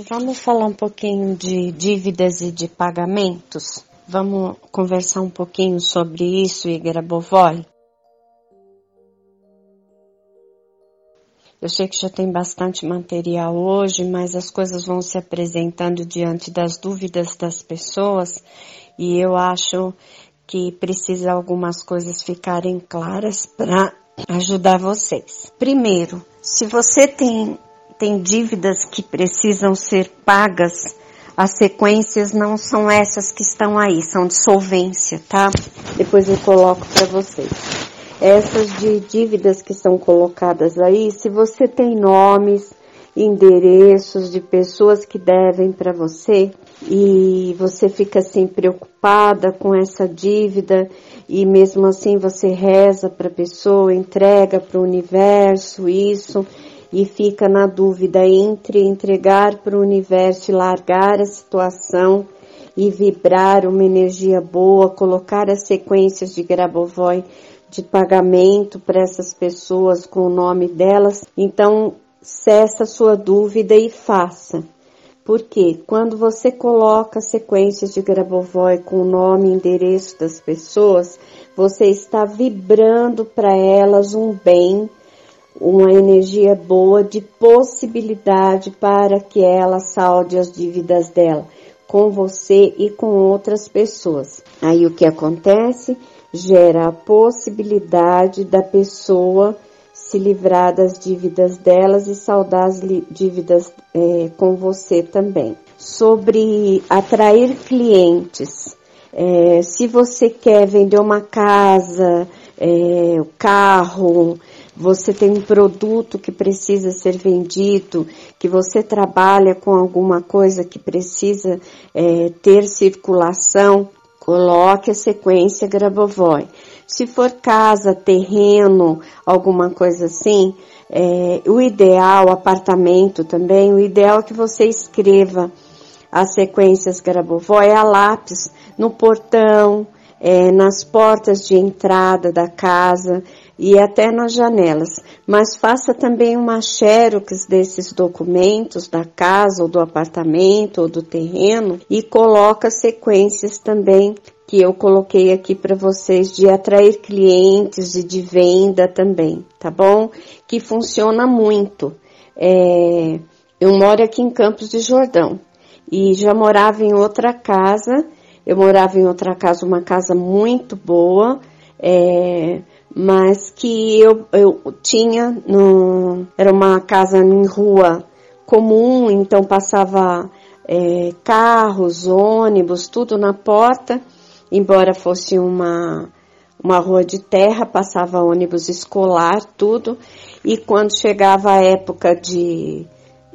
Vamos falar um pouquinho de dívidas e de pagamentos? Vamos conversar um pouquinho sobre isso, Igor Bovoi? Eu sei que já tem bastante material hoje, mas as coisas vão se apresentando diante das dúvidas das pessoas e eu acho que precisa algumas coisas ficarem claras para ajudar vocês. Primeiro, se você tem tem dívidas que precisam ser pagas, as sequências não são essas que estão aí, são de solvência, tá? Depois eu coloco para vocês. Essas de dívidas que estão colocadas aí, se você tem nomes, endereços de pessoas que devem para você e você fica assim preocupada com essa dívida e mesmo assim você reza para a pessoa, entrega para o universo isso e fica na dúvida entre entregar para o universo e largar a situação e vibrar uma energia boa, colocar as sequências de Grabovoi de pagamento para essas pessoas com o nome delas. Então, cessa sua dúvida e faça. Porque quando você coloca sequências de Grabovoi com o nome e endereço das pessoas, você está vibrando para elas um bem, uma energia boa de possibilidade para que ela salde as dívidas dela com você e com outras pessoas. Aí o que acontece? Gera a possibilidade da pessoa se livrar das dívidas delas e saldar as dívidas é, com você também. Sobre atrair clientes. É, se você quer vender uma casa, é, carro, você tem um produto que precisa ser vendido, que você trabalha com alguma coisa que precisa é, ter circulação, coloque a sequência Grabovoi. Se for casa, terreno, alguma coisa assim, é, o ideal, apartamento também, o ideal é que você escreva as sequências Grabovoi a lápis no portão, é, nas portas de entrada da casa, e até nas janelas, mas faça também uma xerox desses documentos da casa ou do apartamento ou do terreno e coloca sequências também que eu coloquei aqui para vocês de atrair clientes e de venda também, tá bom? Que funciona muito. É, eu moro aqui em Campos de Jordão e já morava em outra casa. Eu morava em outra casa, uma casa muito boa. É, mas que eu, eu tinha no, era uma casa em rua comum, então passava é, carros, ônibus, tudo na porta, embora fosse uma, uma rua de terra, passava ônibus escolar, tudo, e quando chegava a época de,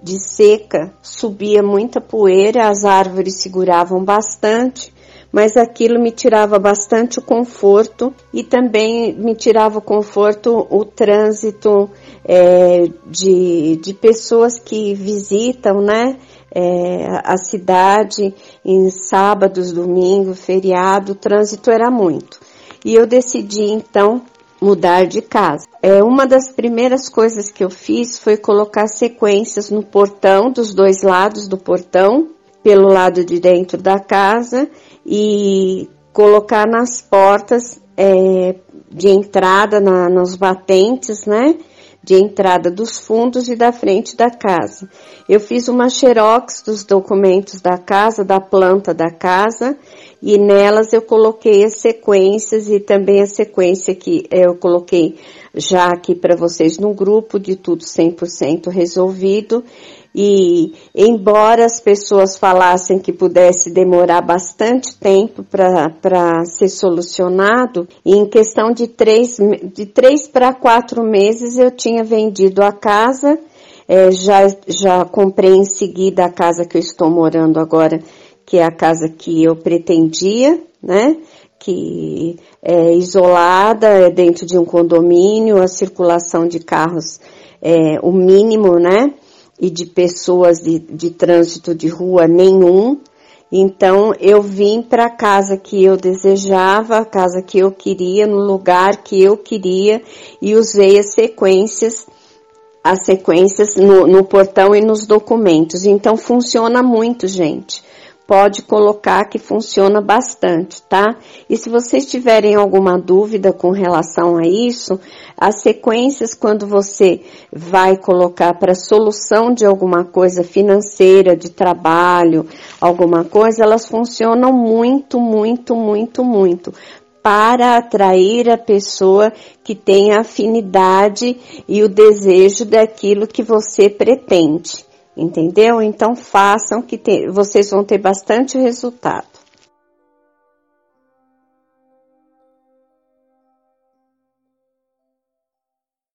de seca, subia muita poeira, as árvores seguravam bastante, mas aquilo me tirava bastante o conforto e também me tirava o conforto o trânsito é, de, de pessoas que visitam, né? É, a cidade em sábados, domingo, feriado, o trânsito era muito. E eu decidi então mudar de casa. É uma das primeiras coisas que eu fiz foi colocar sequências no portão dos dois lados do portão, pelo lado de dentro da casa e colocar nas portas é, de entrada, na, nos batentes, né? De entrada dos fundos e da frente da casa. Eu fiz uma xerox dos documentos da casa, da planta da casa, e nelas eu coloquei as sequências e também a sequência que eu coloquei já aqui para vocês no grupo de tudo 100% resolvido e embora as pessoas falassem que pudesse demorar bastante tempo para ser solucionado, em questão de três, de três para quatro meses eu tinha vendido a casa, é, já, já comprei em seguida a casa que eu estou morando agora, que é a casa que eu pretendia, né? Que é isolada, é dentro de um condomínio, a circulação de carros é o mínimo, né? E de pessoas de, de trânsito de rua nenhum. Então eu vim para a casa que eu desejava, a casa que eu queria, no lugar que eu queria e usei as sequências as sequências no, no portão e nos documentos. Então funciona muito, gente pode colocar que funciona bastante, tá? E se vocês tiverem alguma dúvida com relação a isso, as sequências quando você vai colocar para solução de alguma coisa financeira, de trabalho, alguma coisa, elas funcionam muito, muito, muito, muito para atrair a pessoa que tem a afinidade e o desejo daquilo que você pretende entendeu? Então façam que te, vocês vão ter bastante resultado.